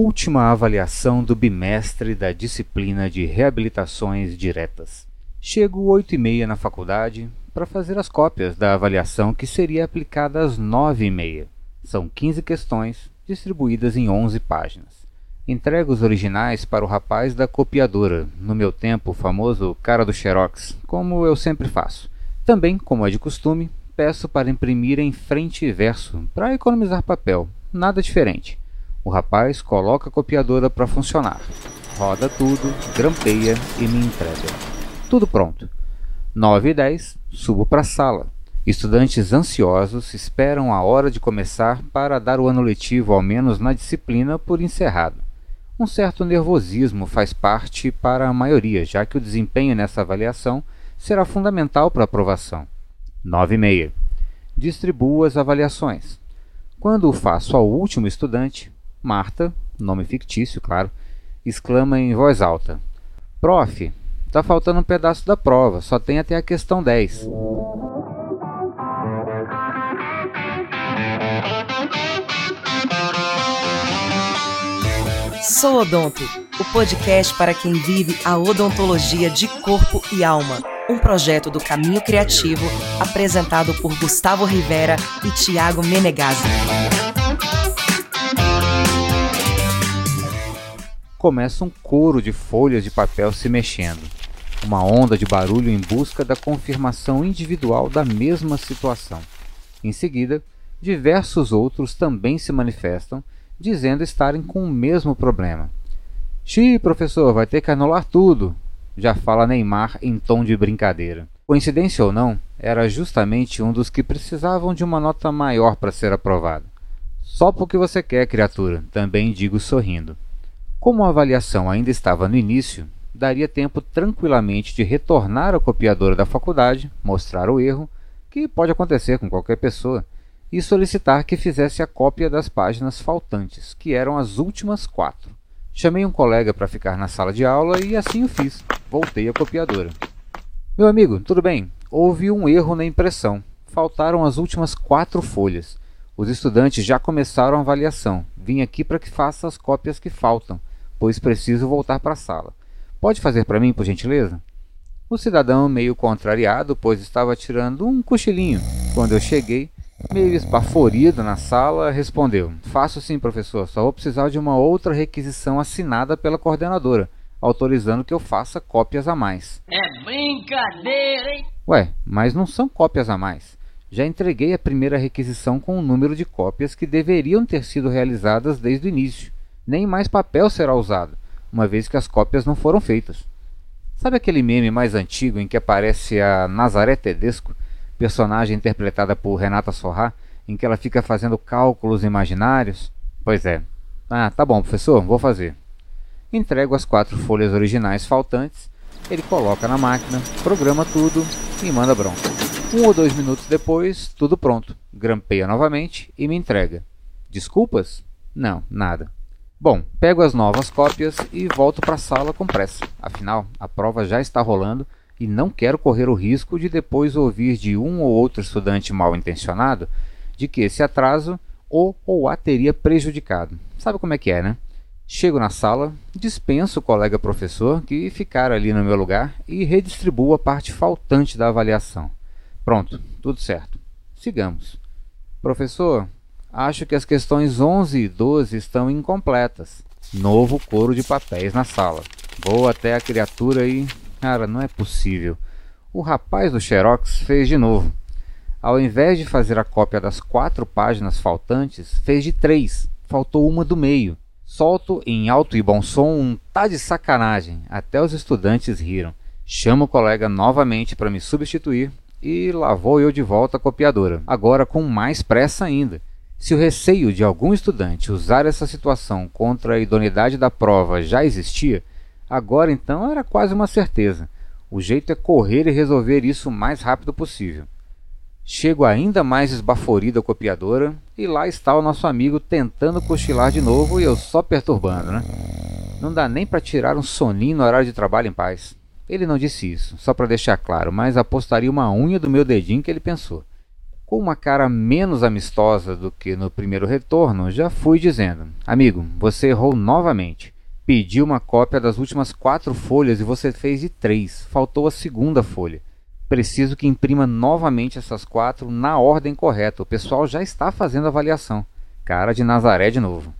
Última avaliação do bimestre da disciplina de reabilitações diretas. Chego oito e meia na faculdade para fazer as cópias da avaliação que seria aplicada às nove e meia. São 15 questões, distribuídas em 11 páginas. Entrego os originais para o rapaz da copiadora, no meu tempo famoso cara do Xerox, como eu sempre faço. Também, como é de costume, peço para imprimir em frente e verso, para economizar papel, nada diferente. O rapaz coloca a copiadora para funcionar, roda tudo, grampeia e me entrega. Tudo pronto. 9 e 10, subo para a sala. Estudantes ansiosos esperam a hora de começar para dar o ano letivo, ao menos na disciplina, por encerrado. Um certo nervosismo faz parte para a maioria, já que o desempenho nessa avaliação será fundamental para a aprovação. 9 e meia. Distribuo as avaliações. Quando o faço ao último estudante, Marta, nome fictício, claro, exclama em voz alta: Prof, tá faltando um pedaço da prova, só tem até a questão 10. Sou Odonto, o podcast para quem vive a odontologia de corpo e alma. Um projeto do Caminho Criativo, apresentado por Gustavo Rivera e Tiago Menegazzi. Começa um coro de folhas de papel se mexendo. Uma onda de barulho em busca da confirmação individual da mesma situação. Em seguida, diversos outros também se manifestam dizendo estarem com o mesmo problema. Xi, professor, vai ter que anular tudo, já fala Neymar em tom de brincadeira. Coincidência ou não, era justamente um dos que precisavam de uma nota maior para ser aprovado. Só porque você quer, criatura, também digo sorrindo. Como a avaliação ainda estava no início, daria tempo tranquilamente de retornar à copiadora da faculdade, mostrar o erro, que pode acontecer com qualquer pessoa, e solicitar que fizesse a cópia das páginas faltantes, que eram as últimas quatro. Chamei um colega para ficar na sala de aula e assim o fiz. Voltei à copiadora. Meu amigo, tudo bem? Houve um erro na impressão. Faltaram as últimas quatro folhas. Os estudantes já começaram a avaliação. Vim aqui para que faça as cópias que faltam, pois preciso voltar para a sala. Pode fazer para mim, por gentileza? O cidadão, meio contrariado, pois estava tirando um cochilinho. Quando eu cheguei, Meio esbaforido na sala, respondeu: Faço sim, professor, só vou precisar de uma outra requisição assinada pela coordenadora, autorizando que eu faça cópias a mais. É brincadeira, hein? Ué, mas não são cópias a mais. Já entreguei a primeira requisição com o número de cópias que deveriam ter sido realizadas desde o início. Nem mais papel será usado, uma vez que as cópias não foram feitas. Sabe aquele meme mais antigo em que aparece a Nazaré Tedesco? personagem interpretada por Renata Sorrá, em que ela fica fazendo cálculos imaginários? Pois é. Ah, tá bom, professor, vou fazer. Entrego as quatro folhas originais faltantes, ele coloca na máquina, programa tudo e manda bronca. Um ou dois minutos depois, tudo pronto. Grampeia novamente e me entrega. Desculpas? Não, nada. Bom, pego as novas cópias e volto para a sala com pressa. Afinal, a prova já está rolando e não quero correr o risco de depois ouvir de um ou outro estudante mal intencionado de que esse atraso o ou a teria prejudicado. Sabe como é que é, né? Chego na sala, dispenso o colega professor que ficara ali no meu lugar e redistribuo a parte faltante da avaliação. Pronto, tudo certo. Sigamos. Professor, acho que as questões 11 e 12 estão incompletas. Novo coro de papéis na sala. Vou até a criatura e Cara, não é possível. O rapaz do Xerox fez de novo. Ao invés de fazer a cópia das quatro páginas faltantes, fez de três. Faltou uma do meio. Solto em alto e bom som um tá de sacanagem. Até os estudantes riram. Chamo o colega novamente para me substituir e lá vou eu de volta à copiadora, agora com mais pressa ainda. Se o receio de algum estudante usar essa situação contra a idoneidade da prova já existia, Agora então era quase uma certeza. O jeito é correr e resolver isso o mais rápido possível. Chego ainda mais esbaforido à copiadora e lá está o nosso amigo tentando cochilar de novo e eu só perturbando, né? Não dá nem para tirar um soninho no horário de trabalho em paz. Ele não disse isso, só para deixar claro, mas apostaria uma unha do meu dedinho que ele pensou. Com uma cara menos amistosa do que no primeiro retorno, já fui dizendo: Amigo, você errou novamente. Pedi uma cópia das últimas quatro folhas e você fez de três. Faltou a segunda folha. Preciso que imprima novamente essas quatro na ordem correta. O pessoal já está fazendo a avaliação. Cara de Nazaré de novo.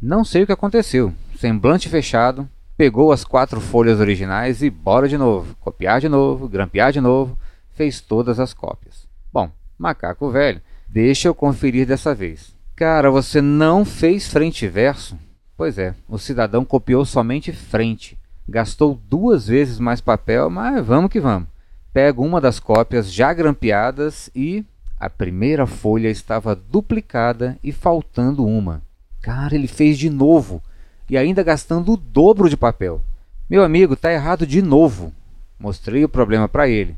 Não sei o que aconteceu. Semblante fechado, pegou as quatro folhas originais e bora de novo. Copiar de novo, grampear de novo. Fez todas as cópias. Bom, macaco velho, deixa eu conferir dessa vez. Cara, você não fez frente e verso? Pois é, o cidadão copiou somente frente. Gastou duas vezes mais papel, mas vamos que vamos. Pego uma das cópias já grampeadas e a primeira folha estava duplicada e faltando uma. Cara, ele fez de novo e ainda gastando o dobro de papel. Meu amigo, tá errado de novo. Mostrei o problema para ele.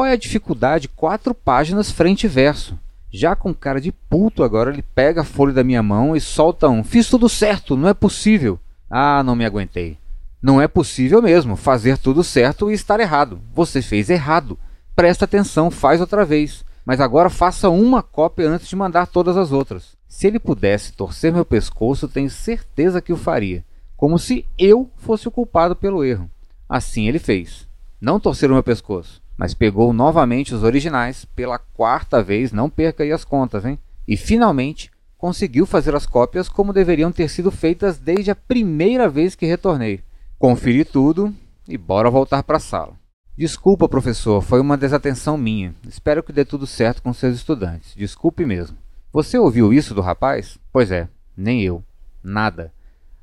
Qual é a dificuldade? Quatro páginas frente e verso. Já com cara de puto agora, ele pega a folha da minha mão e solta um: Fiz tudo certo, não é possível. Ah, não me aguentei. Não é possível mesmo fazer tudo certo e estar errado. Você fez errado. Presta atenção, faz outra vez. Mas agora faça uma cópia antes de mandar todas as outras. Se ele pudesse torcer meu pescoço, tenho certeza que o faria. Como se eu fosse o culpado pelo erro. Assim ele fez. Não torcer o meu pescoço mas pegou novamente os originais pela quarta vez, não perca aí as contas, hein? E finalmente conseguiu fazer as cópias como deveriam ter sido feitas desde a primeira vez que retornei. Conferi tudo e bora voltar para a sala. Desculpa, professor, foi uma desatenção minha. Espero que dê tudo certo com seus estudantes. Desculpe mesmo. Você ouviu isso do rapaz? Pois é, nem eu. Nada.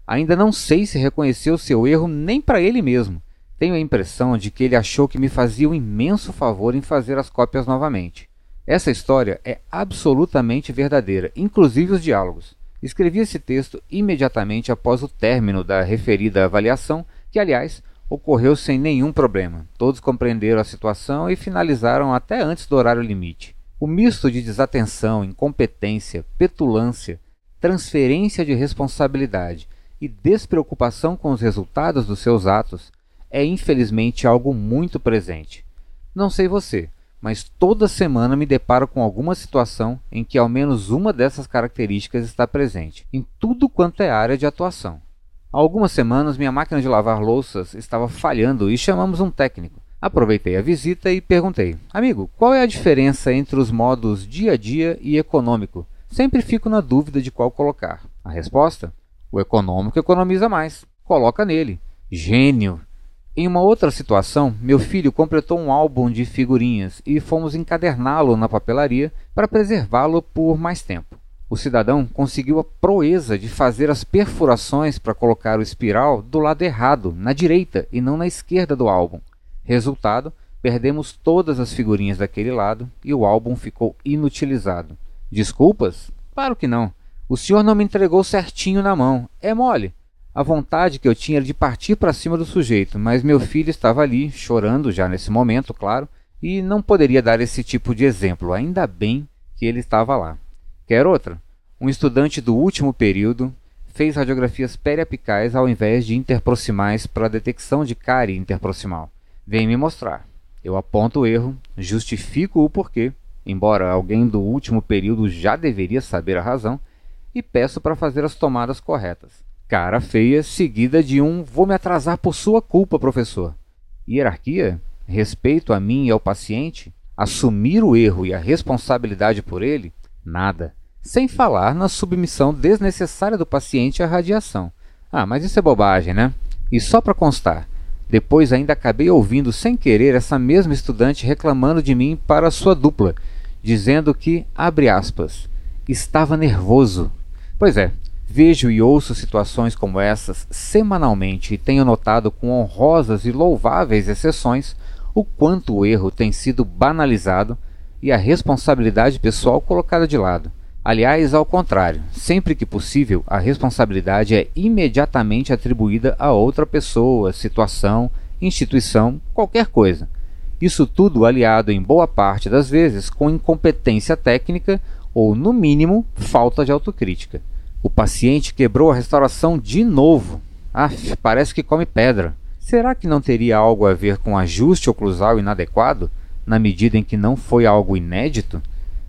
Ainda não sei se reconheceu seu erro nem para ele mesmo. Tenho a impressão de que ele achou que me fazia um imenso favor em fazer as cópias novamente. Essa história é absolutamente verdadeira, inclusive os diálogos. Escrevi esse texto imediatamente após o término da referida avaliação, que, aliás, ocorreu sem nenhum problema. Todos compreenderam a situação e finalizaram até antes do horário limite. O misto de desatenção, incompetência, petulância, transferência de responsabilidade e despreocupação com os resultados dos seus atos é infelizmente algo muito presente. Não sei você, mas toda semana me deparo com alguma situação em que ao menos uma dessas características está presente, em tudo quanto é área de atuação. Há algumas semanas minha máquina de lavar louças estava falhando e chamamos um técnico. Aproveitei a visita e perguntei: Amigo, qual é a diferença entre os modos dia a dia e econômico? Sempre fico na dúvida de qual colocar. A resposta? O econômico economiza mais. Coloca nele. Gênio! Em uma outra situação, meu filho completou um álbum de figurinhas e fomos encaderná-lo na papelaria para preservá-lo por mais tempo. O cidadão conseguiu a proeza de fazer as perfurações para colocar o espiral do lado errado, na direita e não na esquerda do álbum. Resultado: perdemos todas as figurinhas daquele lado e o álbum ficou inutilizado. Desculpas? Claro que não. O senhor não me entregou certinho na mão. É mole. A vontade que eu tinha era de partir para cima do sujeito, mas meu filho estava ali, chorando já nesse momento, claro, e não poderia dar esse tipo de exemplo. Ainda bem que ele estava lá. Quer outra? Um estudante do último período fez radiografias periapicais ao invés de interproximais para detecção de cárie interproximal. Vem me mostrar. Eu aponto o erro, justifico o porquê, embora alguém do último período já deveria saber a razão, e peço para fazer as tomadas corretas. Cara feia seguida de um vou me atrasar por sua culpa, professor. Hierarquia? Respeito a mim e ao paciente? Assumir o erro e a responsabilidade por ele? Nada. Sem falar na submissão desnecessária do paciente à radiação. Ah, mas isso é bobagem, né? E só para constar, depois ainda acabei ouvindo sem querer essa mesma estudante reclamando de mim para sua dupla, dizendo que, abre aspas, estava nervoso. Pois é, Vejo e ouço situações como essas semanalmente e tenho notado com honrosas e louváveis exceções o quanto o erro tem sido banalizado e a responsabilidade pessoal colocada de lado. Aliás, ao contrário, sempre que possível, a responsabilidade é imediatamente atribuída a outra pessoa, situação, instituição, qualquer coisa. Isso tudo aliado em boa parte das vezes com incompetência técnica ou, no mínimo, falta de autocrítica. O paciente quebrou a restauração de novo. Aff, parece que come pedra. Será que não teria algo a ver com ajuste oclusal inadequado, na medida em que não foi algo inédito?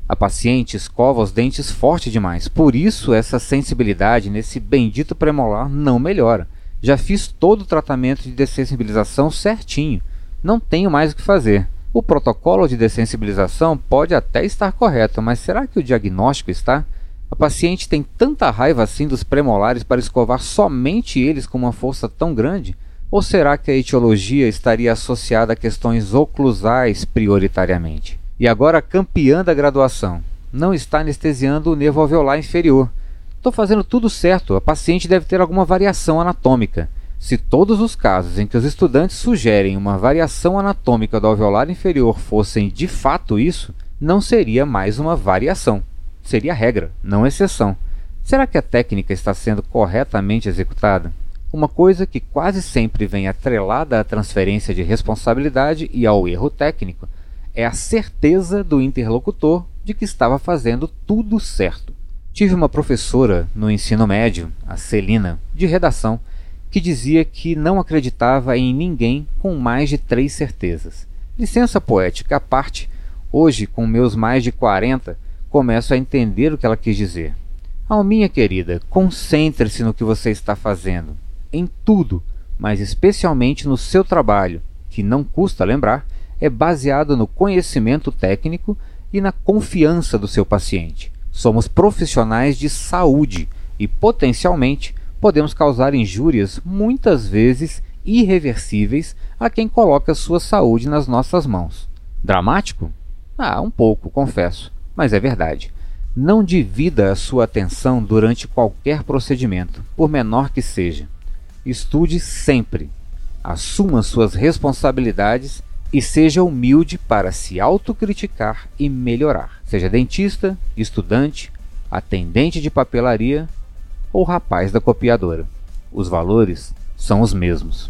A paciente escova os dentes forte demais, por isso essa sensibilidade nesse bendito premolar não melhora. Já fiz todo o tratamento de dessensibilização certinho, não tenho mais o que fazer. O protocolo de dessensibilização pode até estar correto, mas será que o diagnóstico está? A paciente tem tanta raiva assim dos premolares para escovar somente eles com uma força tão grande? Ou será que a etiologia estaria associada a questões oclusais prioritariamente? E agora campeã da graduação. Não está anestesiando o nervo alveolar inferior. Estou fazendo tudo certo, a paciente deve ter alguma variação anatômica. Se todos os casos em que os estudantes sugerem uma variação anatômica do alveolar inferior fossem de fato isso, não seria mais uma variação. Seria regra, não exceção. Será que a técnica está sendo corretamente executada? Uma coisa que quase sempre vem atrelada à transferência de responsabilidade e ao erro técnico é a certeza do interlocutor de que estava fazendo tudo certo. Tive uma professora no ensino médio, a Celina, de redação, que dizia que não acreditava em ninguém com mais de três certezas. Licença poética à parte, hoje, com meus mais de 40, começo a entender o que ela quis dizer. Alminha querida, concentre-se no que você está fazendo, em tudo, mas especialmente no seu trabalho, que não custa lembrar é baseado no conhecimento técnico e na confiança do seu paciente. Somos profissionais de saúde e, potencialmente, podemos causar injúrias muitas vezes irreversíveis a quem coloca sua saúde nas nossas mãos. Dramático? Ah, um pouco, confesso, mas é verdade. Não divida a sua atenção durante qualquer procedimento, por menor que seja. Estude sempre. Assuma suas responsabilidades e seja humilde para se autocriticar e melhorar. Seja dentista, estudante, atendente de papelaria ou rapaz da copiadora. Os valores são os mesmos.